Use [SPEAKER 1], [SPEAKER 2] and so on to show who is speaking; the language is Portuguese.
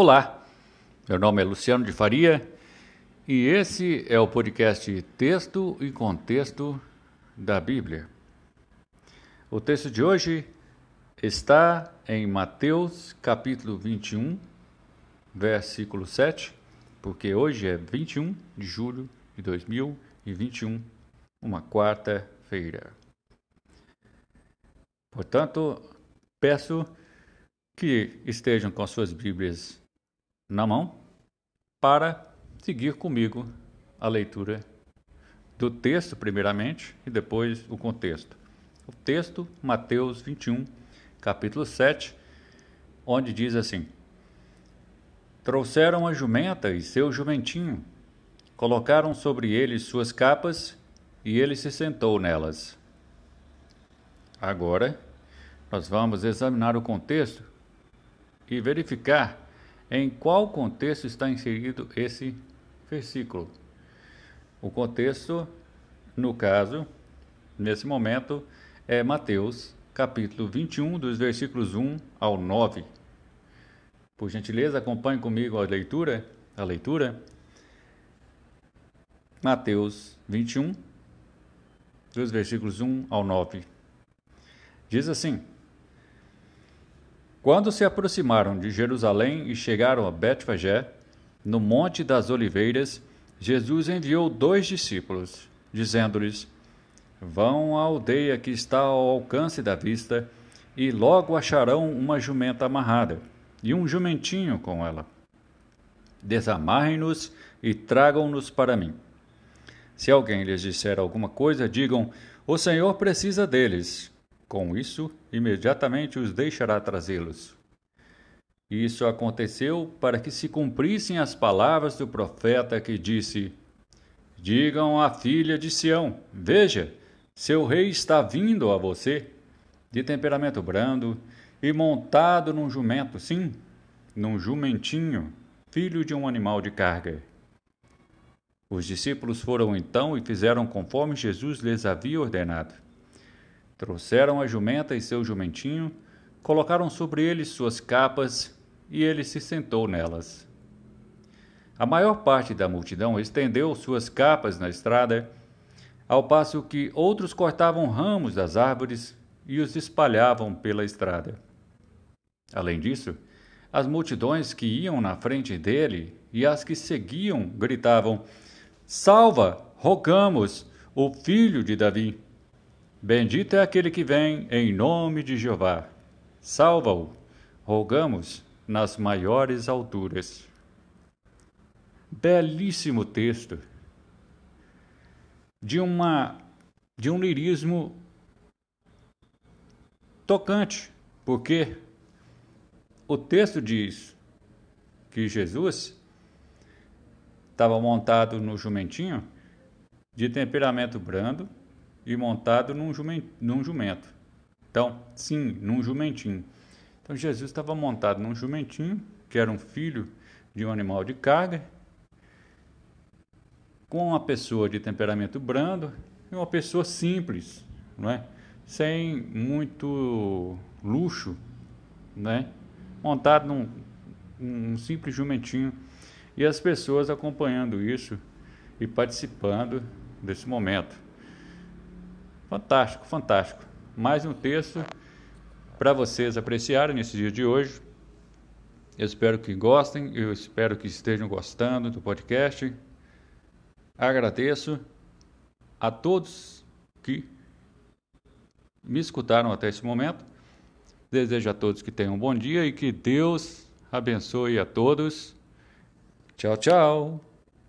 [SPEAKER 1] Olá, meu nome é Luciano de Faria e esse é o podcast Texto e Contexto da Bíblia. O texto de hoje está em Mateus capítulo 21, versículo 7, porque hoje é 21 de julho de 2021, uma quarta-feira. Portanto, peço que estejam com suas Bíblias na mão para seguir comigo a leitura do texto, primeiramente, e depois o contexto. O texto, Mateus 21, capítulo 7, onde diz assim: Trouxeram a jumenta e seu jumentinho, colocaram sobre eles suas capas, e ele se sentou nelas. Agora, nós vamos examinar o contexto e verificar em qual contexto está inserido esse versículo. O contexto, no caso, nesse momento, é Mateus, capítulo 21, dos versículos 1 ao 9. Por gentileza, acompanhe comigo a leitura, a leitura. Mateus 21, dos versículos 1 ao 9. Diz assim: quando se aproximaram de Jerusalém e chegaram a Betfagé, no Monte das Oliveiras, Jesus enviou dois discípulos, dizendo-lhes: Vão à aldeia que está ao alcance da vista, e logo acharão uma jumenta amarrada, e um jumentinho com ela. Desamarrem-nos e tragam-nos para mim. Se alguém lhes disser alguma coisa, digam: O Senhor precisa deles com isso, imediatamente os deixará trazê-los. Isso aconteceu para que se cumprissem as palavras do profeta que disse: Digam à filha de Sião: Veja, seu rei está vindo a você, de temperamento brando e montado num jumento, sim, num jumentinho, filho de um animal de carga. Os discípulos foram então e fizeram conforme Jesus lhes havia ordenado. Trouxeram a jumenta e seu jumentinho, colocaram sobre eles suas capas e ele se sentou nelas. A maior parte da multidão estendeu suas capas na estrada, ao passo que outros cortavam ramos das árvores e os espalhavam pela estrada. Além disso, as multidões que iam na frente dele e as que seguiam gritavam: Salva, rogamos, o filho de Davi. Bendito é aquele que vem em nome de Jeová. Salva-o, rogamos, nas maiores alturas. Belíssimo texto de uma de um lirismo tocante, porque o texto diz que Jesus estava montado no jumentinho de temperamento brando e montado num jumento, num jumento. Então, sim, num jumentinho. Então, Jesus estava montado num jumentinho, que era um filho de um animal de carga, com uma pessoa de temperamento brando e uma pessoa simples, não é? sem muito luxo, né? montado num um simples jumentinho e as pessoas acompanhando isso e participando desse momento. Fantástico, fantástico. Mais um texto para vocês apreciarem nesse dia de hoje. Eu espero que gostem, eu espero que estejam gostando do podcast. Agradeço a todos que me escutaram até esse momento. Desejo a todos que tenham um bom dia e que Deus abençoe a todos. Tchau, tchau.